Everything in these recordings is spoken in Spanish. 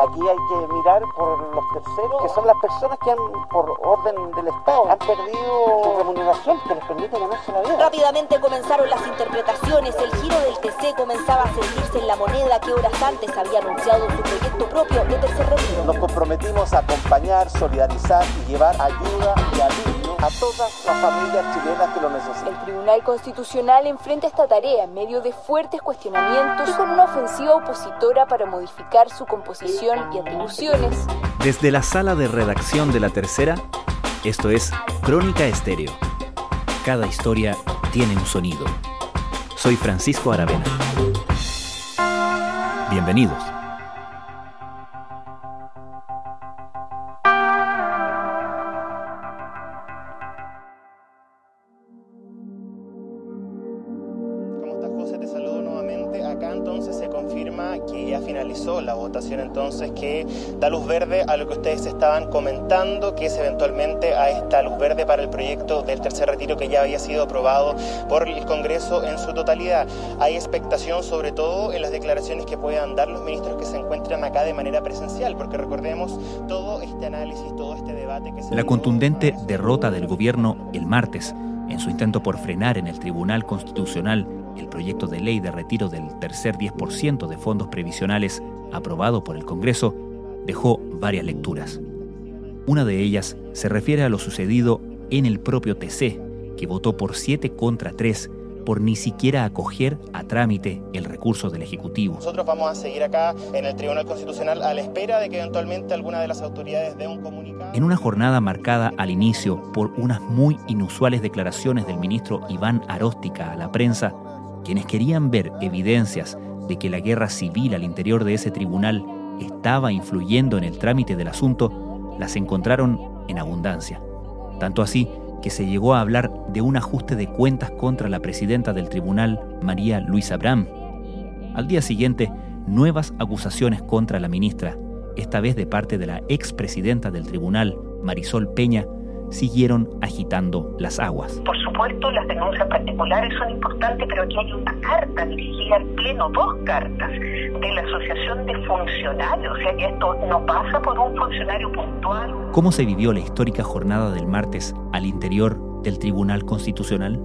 Aquí hay que mirar por los terceros, que son las personas que han, por orden del Estado, han perdido su remuneración que les permite ganarse la vida. Rápidamente comenzaron las interpretaciones. El giro del TC comenzaba a sentirse en la moneda que horas antes había anunciado su proyecto propio de tercer retiro. Nos comprometimos a acompañar, solidarizar y llevar ayuda y alivio a todas las familias chilenas que lo necesitan. El Tribunal Constitucional enfrenta esta tarea en medio de fuertes cuestionamientos y con una ofensiva opositora para modificar su composición y atribuciones. Desde la sala de redacción de la tercera, esto es Crónica Estéreo. Cada historia tiene un sonido. Soy Francisco Aravena. Bienvenidos. Entonces que da luz verde a lo que ustedes estaban comentando, que es eventualmente a esta luz verde para el proyecto del tercer retiro que ya había sido aprobado por el Congreso en su totalidad. Hay expectación sobre todo en las declaraciones que puedan dar los ministros que se encuentran acá de manera presencial, porque recordemos todo este análisis, todo este debate que se... La contundente derrota del gobierno el martes en su intento por frenar en el Tribunal Constitucional el proyecto de ley de retiro del tercer 10% de fondos previsionales aprobado por el Congreso dejó varias lecturas. Una de ellas se refiere a lo sucedido en el propio TC, que votó por 7 contra 3 por ni siquiera acoger a trámite el recurso del Ejecutivo. Nosotros vamos a seguir acá en el Tribunal Constitucional a la espera de que eventualmente alguna de las autoridades dé un comunicado. En una jornada marcada al inicio por unas muy inusuales declaraciones del ministro Iván Aróstica a la prensa, quienes querían ver evidencias de que la guerra civil al interior de ese tribunal estaba influyendo en el trámite del asunto, las encontraron en abundancia. Tanto así que se llegó a hablar de un ajuste de cuentas contra la presidenta del tribunal, María Luisa Abraham. Al día siguiente, nuevas acusaciones contra la ministra, esta vez de parte de la expresidenta del tribunal, Marisol Peña, siguieron agitando las aguas. Por supuesto, las denuncias particulares son importantes, pero aquí hay una carta dirigida al Pleno, dos cartas de la Asociación de Funcionarios, o sea que esto no pasa por un funcionario puntual. ¿Cómo se vivió la histórica jornada del martes al interior del Tribunal Constitucional?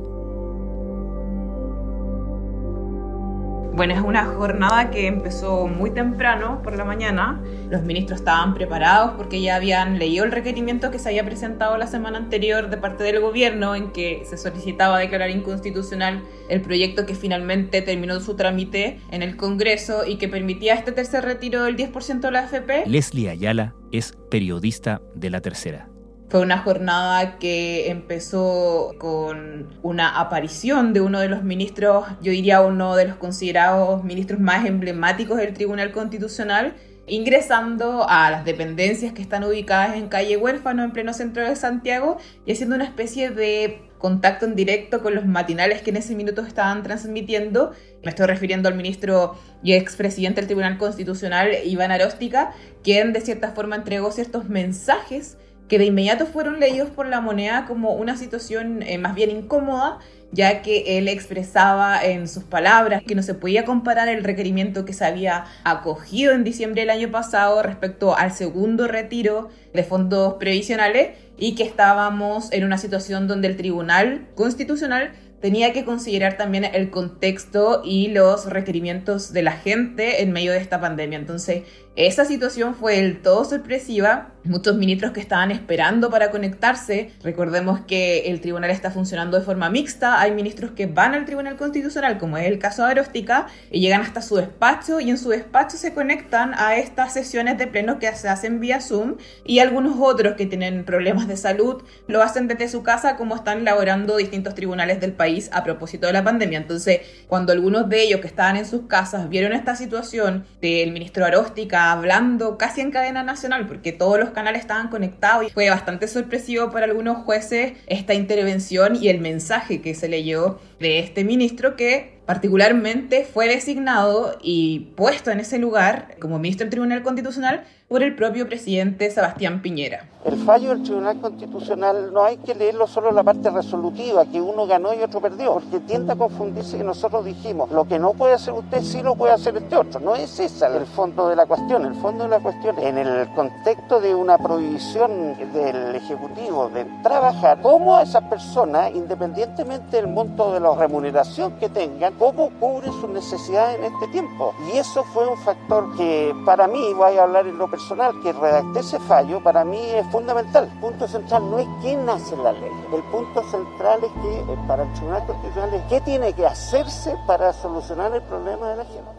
Bueno, es una jornada que empezó muy temprano por la mañana. Los ministros estaban preparados porque ya habían leído el requerimiento que se había presentado la semana anterior de parte del gobierno en que se solicitaba declarar inconstitucional el proyecto que finalmente terminó su trámite en el Congreso y que permitía este tercer retiro del 10% de la AFP. Leslie Ayala es periodista de la tercera. Fue una jornada que empezó con una aparición de uno de los ministros, yo diría uno de los considerados ministros más emblemáticos del Tribunal Constitucional, ingresando a las dependencias que están ubicadas en calle Huérfano, en pleno centro de Santiago, y haciendo una especie de contacto en directo con los matinales que en ese minuto estaban transmitiendo. Me estoy refiriendo al ministro y expresidente del Tribunal Constitucional, Iván Aróstica, quien de cierta forma entregó ciertos mensajes que de inmediato fueron leídos por la moneda como una situación eh, más bien incómoda, ya que él expresaba en sus palabras que no se podía comparar el requerimiento que se había acogido en diciembre del año pasado respecto al segundo retiro de fondos previsionales y que estábamos en una situación donde el Tribunal Constitucional tenía que considerar también el contexto y los requerimientos de la gente en medio de esta pandemia. Entonces, esa situación fue del todo sorpresiva. Muchos ministros que estaban esperando para conectarse. Recordemos que el tribunal está funcionando de forma mixta. Hay ministros que van al Tribunal Constitucional, como es el caso de Aróstica, y llegan hasta su despacho y en su despacho se conectan a estas sesiones de pleno que se hacen vía Zoom. Y algunos otros que tienen problemas de salud lo hacen desde su casa, como están laborando distintos tribunales del país a propósito de la pandemia. Entonces, cuando algunos de ellos que estaban en sus casas vieron esta situación del ministro Aróstica, hablando casi en cadena nacional porque todos los canales estaban conectados y fue bastante sorpresivo para algunos jueces esta intervención y el mensaje que se leyó de este ministro que Particularmente fue designado y puesto en ese lugar como ministro del Tribunal Constitucional por el propio presidente Sebastián Piñera. El fallo del Tribunal Constitucional no hay que leerlo solo en la parte resolutiva, que uno ganó y otro perdió, porque tiende a confundirse que nosotros dijimos, lo que no puede hacer usted sí lo puede hacer este otro. No es ese el fondo de la cuestión. El fondo de la cuestión, en el contexto de una prohibición del Ejecutivo de trabajar, cómo a esas personas, independientemente del monto de la remuneración que tengan, cómo cubren sus necesidades en este tiempo. Y eso fue un factor que para mí, voy a hablar en lo personal, que redacté ese fallo, para mí es fundamental. El punto central no es quién hace la ley. El punto central es que eh, para el Tribunal Constitucional es qué tiene que hacerse para solucionar el problema de la gente.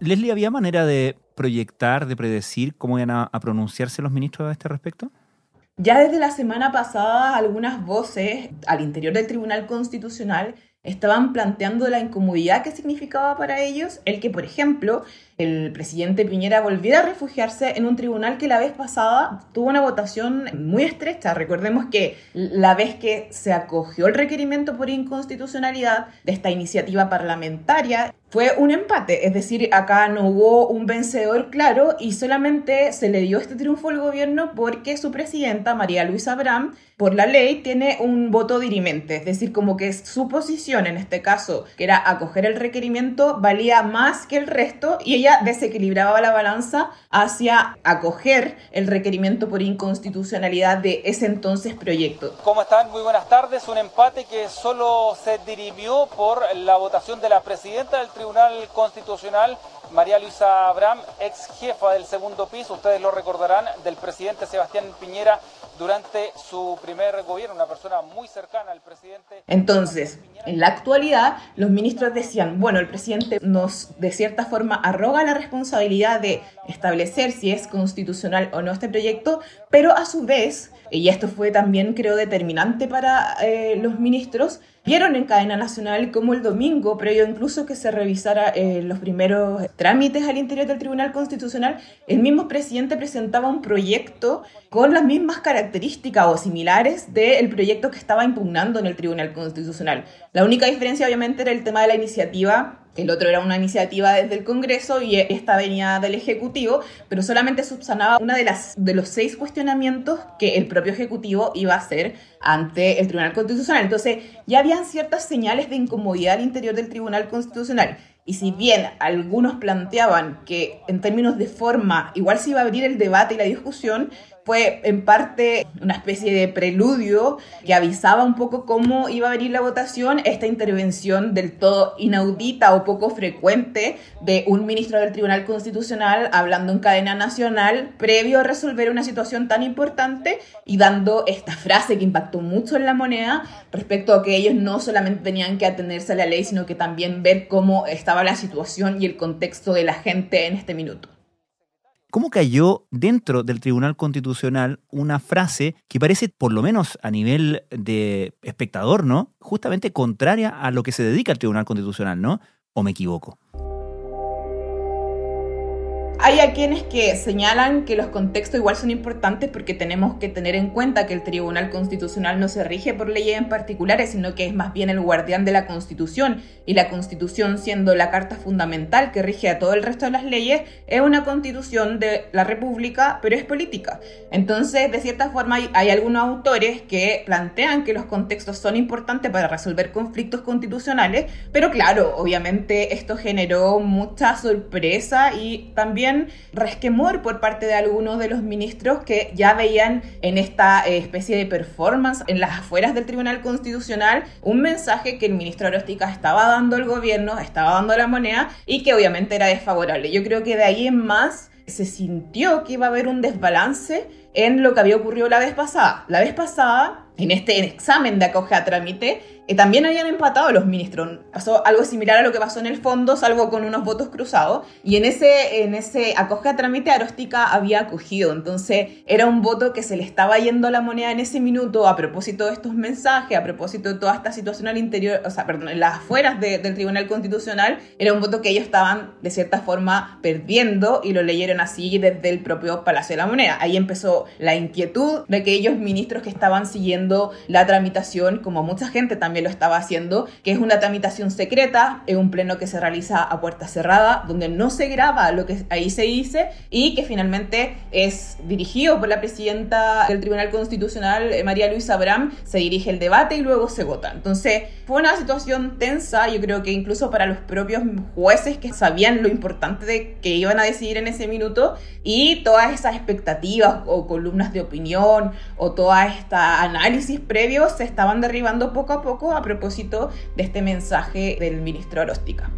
Leslie, ¿había manera de proyectar, de predecir cómo iban a, a pronunciarse los ministros a este respecto? Ya desde la semana pasada, algunas voces al interior del Tribunal Constitucional estaban planteando la incomodidad que significaba para ellos el que, por ejemplo, el presidente Piñera volviera a refugiarse en un tribunal que la vez pasada tuvo una votación muy estrecha. Recordemos que la vez que se acogió el requerimiento por inconstitucionalidad de esta iniciativa parlamentaria, fue un empate, es decir, acá no hubo un vencedor claro y solamente se le dio este triunfo al gobierno porque su presidenta, María Luisa Abraham, por la ley tiene un voto dirimente, es decir, como que su posición en este caso, que era acoger el requerimiento, valía más que el resto y ella desequilibraba la balanza hacia acoger el requerimiento por inconstitucionalidad de ese entonces proyecto. ¿Cómo están? Muy buenas tardes. Un empate que solo se dirimió por la votación de la presidenta del Tribunal Constitucional, María Luisa Abraham, ex jefa del segundo piso, ustedes lo recordarán, del presidente Sebastián Piñera durante su primer gobierno, una persona muy cercana al presidente. Entonces, en la actualidad, los ministros decían, bueno, el presidente nos de cierta forma arroga la responsabilidad de establecer si es constitucional o no este proyecto, pero a su vez, y esto fue también creo determinante para eh, los ministros, Vieron en cadena nacional como el domingo, previo incluso que se revisara eh, los primeros trámites al interior del Tribunal Constitucional, el mismo presidente presentaba un proyecto con las mismas características o similares del proyecto que estaba impugnando en el Tribunal Constitucional. La única diferencia obviamente era el tema de la iniciativa el otro era una iniciativa desde el Congreso y esta venía del Ejecutivo, pero solamente subsanaba una de las de los seis cuestionamientos que el propio Ejecutivo iba a hacer ante el Tribunal Constitucional. Entonces, ya habían ciertas señales de incomodidad al interior del Tribunal Constitucional. Y si bien algunos planteaban que en términos de forma igual se iba a abrir el debate y la discusión, fue en parte una especie de preludio que avisaba un poco cómo iba a venir la votación, esta intervención del todo inaudita o poco frecuente de un ministro del Tribunal Constitucional hablando en cadena nacional previo a resolver una situación tan importante y dando esta frase que impactó mucho en la moneda respecto a que ellos no solamente tenían que atenerse a la ley, sino que también ver cómo estaba la situación y el contexto de la gente en este minuto. ¿Cómo cayó dentro del Tribunal Constitucional una frase que parece, por lo menos a nivel de espectador, ¿no? Justamente contraria a lo que se dedica al Tribunal Constitucional, ¿no? ¿O me equivoco? Hay a quienes que señalan que los contextos igual son importantes porque tenemos que tener en cuenta que el Tribunal Constitucional no se rige por leyes en particulares, sino que es más bien el guardián de la Constitución y la Constitución siendo la carta fundamental que rige a todo el resto de las leyes, es una constitución de la República, pero es política. Entonces, de cierta forma, hay, algunos autores que plantean que los contextos son importantes para resolver conflictos constitucionales, pero claro, obviamente esto generó mucha sorpresa y también resquemor por parte de algunos de los ministros que ya veían en esta eh, especie de performance en las afueras del Tribunal Constitucional un mensaje que el ministro Aróstica estaba dando al gobierno, estaba dando la moneda y que obviamente era desfavorable. Yo creo que de ahí en más se sintió que iba a haber un desbalance en lo que había ocurrido la vez pasada. La vez pasada, en este examen de acoge a trámite, eh, también habían empatado los ministros. Pasó algo similar a lo que pasó en el fondo, salvo con unos votos cruzados. Y en ese, en ese acoge a trámite, Aróstica había acogido. Entonces, era un voto que se le estaba yendo la moneda en ese minuto a propósito de estos mensajes, a propósito de toda esta situación al interior, o sea, perdón, en las afueras del Tribunal Constitucional. Era un voto que ellos estaban, de cierta forma, perdiendo y lo leyeron así desde el propio Palacio de la Moneda. Ahí empezó la inquietud de aquellos ministros que estaban siguiendo la tramitación, como mucha gente también también lo estaba haciendo, que es una tramitación secreta, es un pleno que se realiza a puerta cerrada, donde no se graba lo que ahí se dice y que finalmente es dirigido por la presidenta del Tribunal Constitucional, eh, María Luisa Abraham, se dirige el debate y luego se vota. Entonces, fue una situación tensa, yo creo que incluso para los propios jueces que sabían lo importante de que iban a decidir en ese minuto y todas esas expectativas o columnas de opinión o toda esta análisis previo se estaban derribando poco a poco a propósito de este mensaje del ministro Aróstica.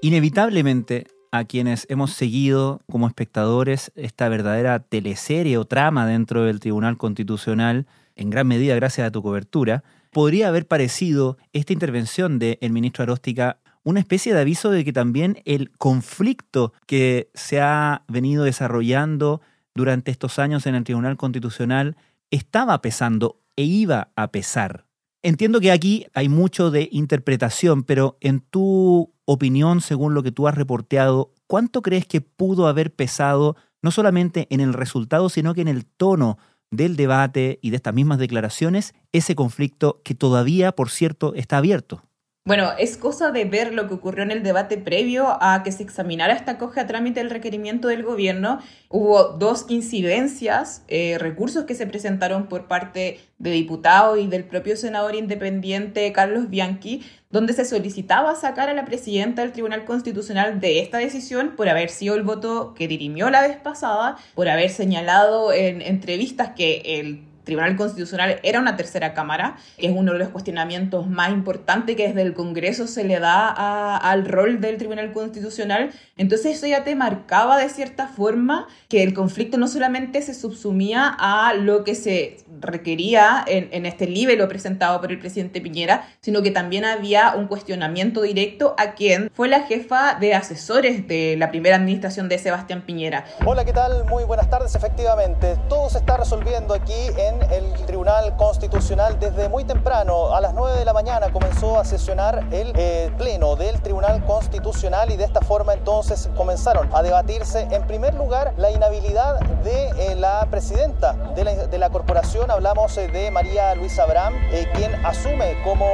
Inevitablemente, a quienes hemos seguido como espectadores esta verdadera teleserie o trama dentro del Tribunal Constitucional, en gran medida gracias a tu cobertura, podría haber parecido esta intervención del ministro Aróstica una especie de aviso de que también el conflicto que se ha venido desarrollando durante estos años en el Tribunal Constitucional estaba pesando e iba a pesar. Entiendo que aquí hay mucho de interpretación, pero en tu opinión, según lo que tú has reporteado, ¿cuánto crees que pudo haber pesado no solamente en el resultado, sino que en el tono del debate y de estas mismas declaraciones ese conflicto que todavía, por cierto, está abierto? Bueno, es cosa de ver lo que ocurrió en el debate previo a que se examinara esta coge a trámite el requerimiento del gobierno. Hubo dos incidencias, eh, recursos que se presentaron por parte de diputados y del propio senador independiente Carlos Bianchi, donde se solicitaba sacar a la presidenta del Tribunal Constitucional de esta decisión por haber sido el voto que dirimió la vez pasada, por haber señalado en entrevistas que el Tribunal Constitucional era una tercera cámara, que es uno de los cuestionamientos más importantes que desde el Congreso se le da al rol del Tribunal Constitucional. Entonces eso ya te marcaba de cierta forma que el conflicto no solamente se subsumía a lo que se requería en, en este libro presentado por el presidente Piñera, sino que también había un cuestionamiento directo a quien fue la jefa de asesores de la primera administración de Sebastián Piñera. Hola, ¿qué tal? Muy buenas tardes. Efectivamente, todo se está resolviendo aquí en el Tribunal Constitucional desde muy temprano. A las 9 de la mañana comenzó a sesionar el eh, Pleno del Tribunal Constitucional y de esta forma entonces comenzaron a debatirse en primer lugar la inhabilidad de eh, la presidenta de la, de la, corporación. Hablamos eh, de María Luisa Abraham, quien asume como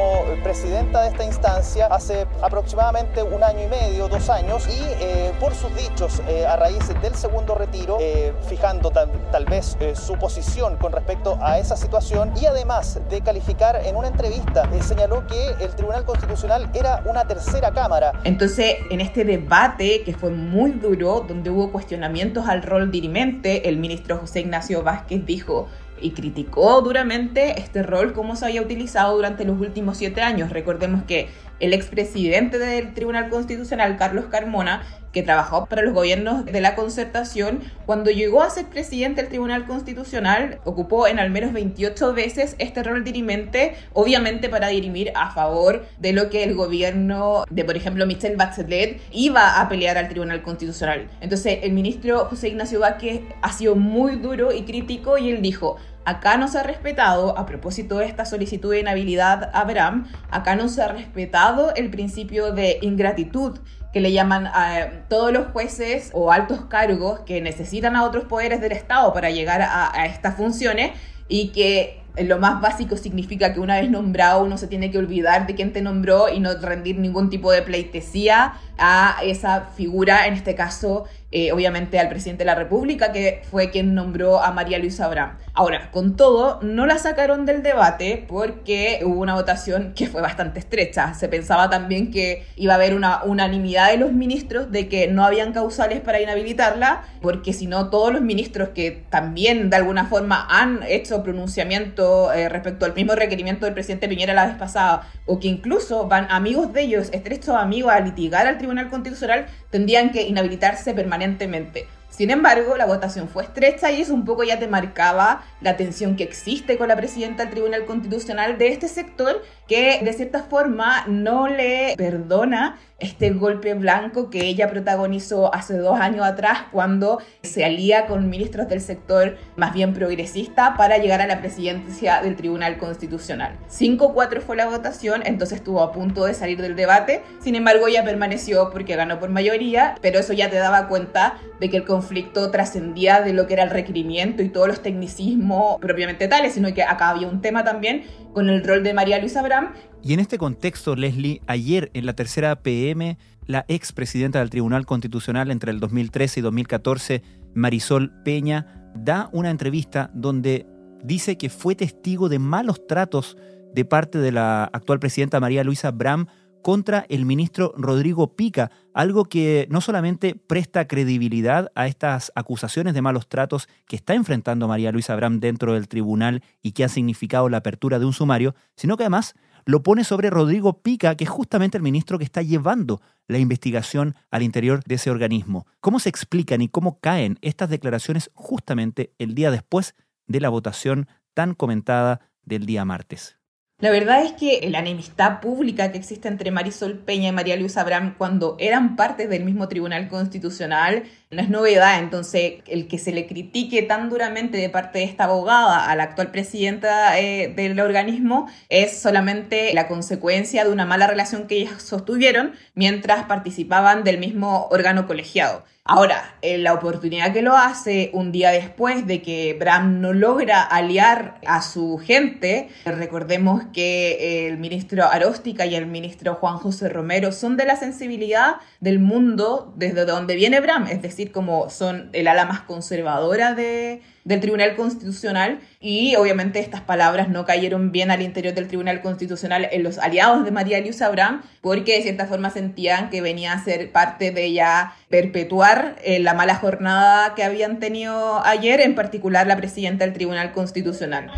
presidenta de esta instancia hace aproximadamente un año y medio, dos años, y por sus dichos a raíz del segundo retiro, fijando tal, tal vez su posición con respecto a esa situación y además de calificar en una entrevista, eh, señaló que el Tribunal Constitucional era una tercera cámara. Entonces, en este debate que fue muy duro, donde hubo cuestionamientos al rol dirimente, el ministro José Ignacio Vázquez dijo y criticó duramente este rol como se había utilizado durante los últimos siete años. Recordemos que el expresidente del Tribunal Constitucional, Carlos Carmona, que trabajó para los gobiernos de la concertación, cuando llegó a ser presidente del Tribunal Constitucional, ocupó en al menos 28 veces este rol dirimente, obviamente para dirimir a favor de lo que el gobierno de, por ejemplo, Michelle Bachelet iba a pelear al Tribunal Constitucional. Entonces, el ministro José Ignacio Vázquez ha sido muy duro y crítico y él dijo, Acá no se ha respetado, a propósito de esta solicitud de inhabilidad a Abraham, acá no se ha respetado el principio de ingratitud que le llaman a todos los jueces o altos cargos que necesitan a otros poderes del Estado para llegar a, a estas funciones y que lo más básico significa que una vez nombrado uno se tiene que olvidar de quién te nombró y no rendir ningún tipo de pleitesía a esa figura, en este caso eh, obviamente al presidente de la República, que fue quien nombró a María Luisa Abraham. Ahora, con todo, no la sacaron del debate porque hubo una votación que fue bastante estrecha. Se pensaba también que iba a haber una unanimidad de los ministros de que no habían causales para inhabilitarla, porque si no, todos los ministros que también de alguna forma han hecho pronunciamiento eh, respecto al mismo requerimiento del presidente Piñera la vez pasada, o que incluso van amigos de ellos, estrechos amigos, a litigar al Tribunal Constitucional, tendrían que inhabilitarse permanentemente. Sin embargo, la votación fue estrecha y eso un poco ya te marcaba la tensión que existe con la presidenta del Tribunal Constitucional de este sector que de cierta forma no le perdona este golpe blanco que ella protagonizó hace dos años atrás cuando se alía con ministros del sector más bien progresista para llegar a la presidencia del Tribunal Constitucional. 5-4 fue la votación, entonces estuvo a punto de salir del debate, sin embargo ella permaneció porque ganó por mayoría, pero eso ya te daba cuenta de que el conflicto trascendía de lo que era el requerimiento y todos los tecnicismos propiamente tales, sino que acá había un tema también con el rol de María Luisa Abraham. Y en este contexto, Leslie, ayer en la tercera PM, la expresidenta del Tribunal Constitucional entre el 2013 y 2014, Marisol Peña, da una entrevista donde dice que fue testigo de malos tratos de parte de la actual presidenta María Luisa Bram contra el ministro Rodrigo Pica, algo que no solamente presta credibilidad a estas acusaciones de malos tratos que está enfrentando María Luisa Bram dentro del tribunal y que ha significado la apertura de un sumario, sino que además lo pone sobre Rodrigo Pica, que es justamente el ministro que está llevando la investigación al interior de ese organismo. ¿Cómo se explican y cómo caen estas declaraciones justamente el día después de la votación tan comentada del día martes? La verdad es que la enemistad pública que existe entre Marisol Peña y María Luisa Abraham cuando eran parte del mismo Tribunal Constitucional no es novedad. Entonces, el que se le critique tan duramente de parte de esta abogada a la actual presidenta eh, del organismo es solamente la consecuencia de una mala relación que ellas sostuvieron mientras participaban del mismo órgano colegiado. Ahora, la oportunidad que lo hace un día después de que Bram no logra aliar a su gente, recordemos que el ministro Aróstica y el ministro Juan José Romero son de la sensibilidad del mundo desde donde viene Bram, es decir, como son el ala más conservadora de, del Tribunal Constitucional y obviamente estas palabras no cayeron bien al interior del Tribunal Constitucional en los aliados de María Luisa Abraham porque de cierta forma sentían que venía a ser parte de ya perpetuar eh, la mala jornada que habían tenido ayer, en particular la presidenta del Tribunal Constitucional.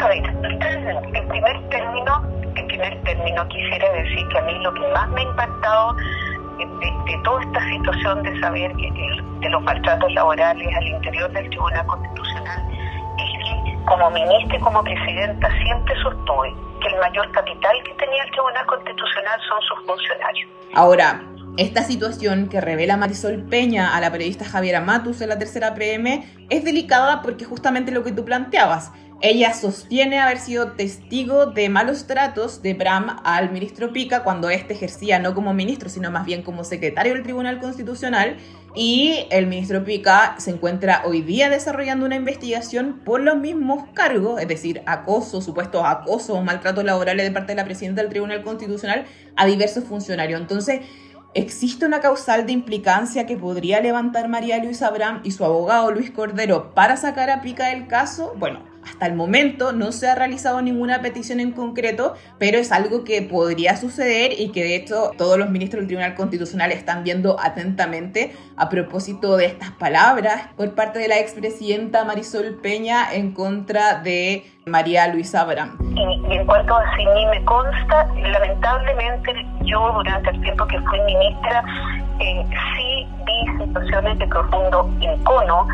A ver, en primer término, en primer término quisiera decir que a mí lo que más me ha impactado de, toda esta situación de saber que, de los maltratos laborales al interior del Tribunal Constitucional es que como ministra y como presidenta siempre sostuve que el mayor capital que tenía el Tribunal Constitucional son sus funcionarios. Ahora, esta situación que revela Marisol Peña a la periodista Javiera Matus en la tercera PM es delicada porque justamente lo que tú planteabas, ella sostiene haber sido testigo de malos tratos de Bram al ministro Pica cuando éste ejercía no como ministro, sino más bien como secretario del Tribunal Constitucional. Y el ministro Pica se encuentra hoy día desarrollando una investigación por los mismos cargos, es decir, acoso, supuesto acoso o maltratos laborales de parte de la presidenta del Tribunal Constitucional a diversos funcionarios. Entonces, ¿Existe una causal de implicancia que podría levantar María Luisa Abraham y su abogado Luis Cordero para sacar a Pica del caso? Bueno, hasta el momento no se ha realizado ninguna petición en concreto, pero es algo que podría suceder y que de hecho todos los ministros del Tribunal Constitucional están viendo atentamente a propósito de estas palabras por parte de la expresidenta Marisol Peña en contra de María Luisa Abraham. Y, en cuanto a me consta, lamentablemente yo durante el tiempo que fui ministra eh, sí vi situaciones de profundo encono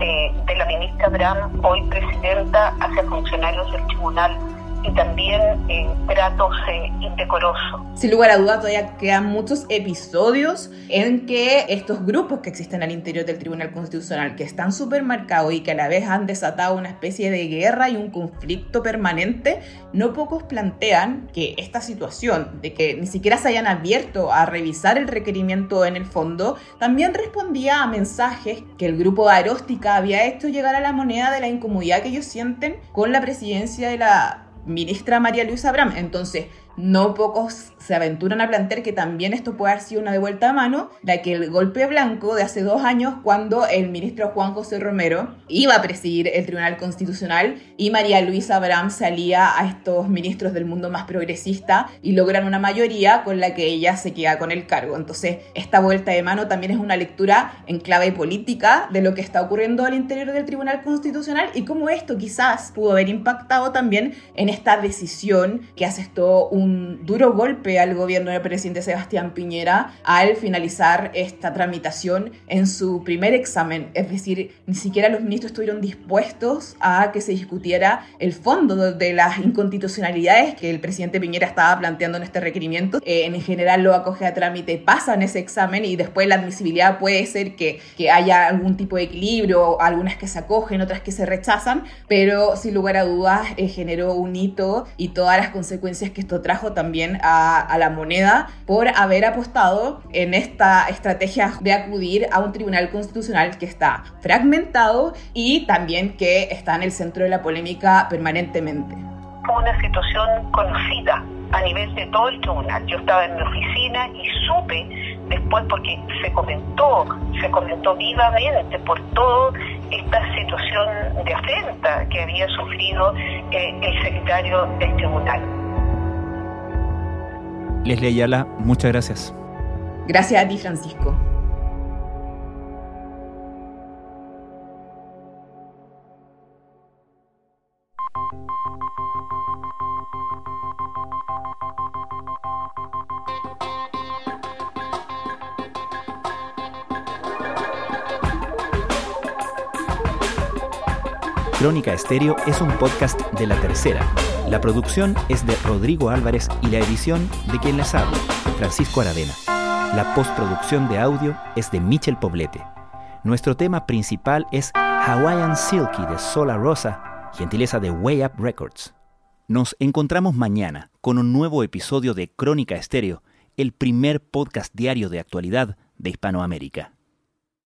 eh, de la ministra Abraham, hoy presidenta, hacia funcionarios del tribunal y también en tratos eh, indecorosos. Sin lugar a duda, todavía quedan muchos episodios en que estos grupos que existen al interior del Tribunal Constitucional, que están súper marcados y que a la vez han desatado una especie de guerra y un conflicto permanente, no pocos plantean que esta situación de que ni siquiera se hayan abierto a revisar el requerimiento en el fondo, también respondía a mensajes que el grupo Aeróstica había hecho llegar a la moneda de la incomodidad que ellos sienten con la presidencia de la ministra María Luisa Abraham. Entonces, no pocos se aventuran a plantear que también esto puede haber sido una de vuelta a mano, la que el golpe blanco de hace dos años cuando el ministro Juan José Romero iba a presidir el Tribunal Constitucional y María Luisa Abraham salía a estos ministros del mundo más progresista y logran una mayoría con la que ella se queda con el cargo. Entonces, esta vuelta de mano también es una lectura en clave política de lo que está ocurriendo al interior del Tribunal Constitucional y cómo esto quizás pudo haber impactado también en esta decisión que hace esto un un duro golpe al gobierno del presidente Sebastián Piñera al finalizar esta tramitación en su primer examen. Es decir, ni siquiera los ministros estuvieron dispuestos a que se discutiera el fondo de las inconstitucionalidades que el presidente Piñera estaba planteando en este requerimiento. Eh, en general lo acoge a trámite, pasan ese examen y después la admisibilidad puede ser que, que haya algún tipo de equilibrio, algunas que se acogen, otras que se rechazan, pero sin lugar a dudas eh, generó un hito y todas las consecuencias que esto trajo también a, a la moneda por haber apostado en esta estrategia de acudir a un tribunal constitucional que está fragmentado y también que está en el centro de la polémica permanentemente. Una situación conocida a nivel de todo el tribunal. Yo estaba en mi oficina y supe después porque se comentó, se comentó vivamente por toda esta situación de afrenta que había sufrido eh, el secretario del tribunal. Leslie Ayala, muchas gracias. Gracias a ti, Francisco. Crónica Estéreo es un podcast de la tercera. La producción es de Rodrigo Álvarez y la edición de quien les habla, Francisco Aravena. La postproducción de audio es de Michel Poblete. Nuestro tema principal es Hawaiian Silky de Sola Rosa, gentileza de Way Up Records. Nos encontramos mañana con un nuevo episodio de Crónica Estéreo, el primer podcast diario de actualidad de Hispanoamérica.